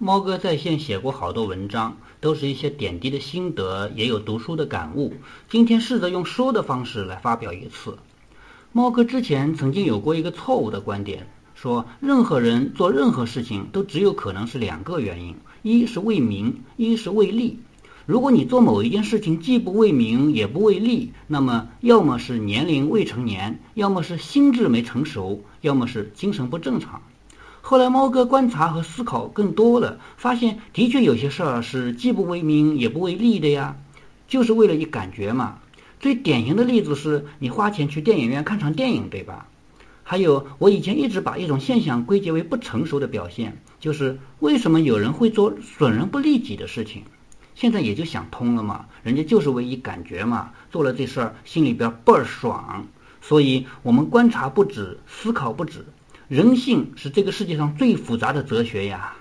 猫哥在线写过好多文章，都是一些点滴的心得，也有读书的感悟。今天试着用说的方式来发表一次。猫哥之前曾经有过一个错误的观点，说任何人做任何事情都只有可能是两个原因：一是为名，一是为利。如果你做某一件事情既不为名也不为利，那么要么是年龄未成年，要么是心智没成熟，要么是精神不正常。后来，猫哥观察和思考更多了，发现的确有些事儿是既不为名也不为利的呀，就是为了一感觉嘛。最典型的例子是你花钱去电影院看场电影，对吧？还有，我以前一直把一种现象归结为不成熟的表现，就是为什么有人会做损人不利己的事情？现在也就想通了嘛，人家就是为一感觉嘛，做了这事儿心里边倍儿爽。所以我们观察不止，思考不止。人性是这个世界上最复杂的哲学呀。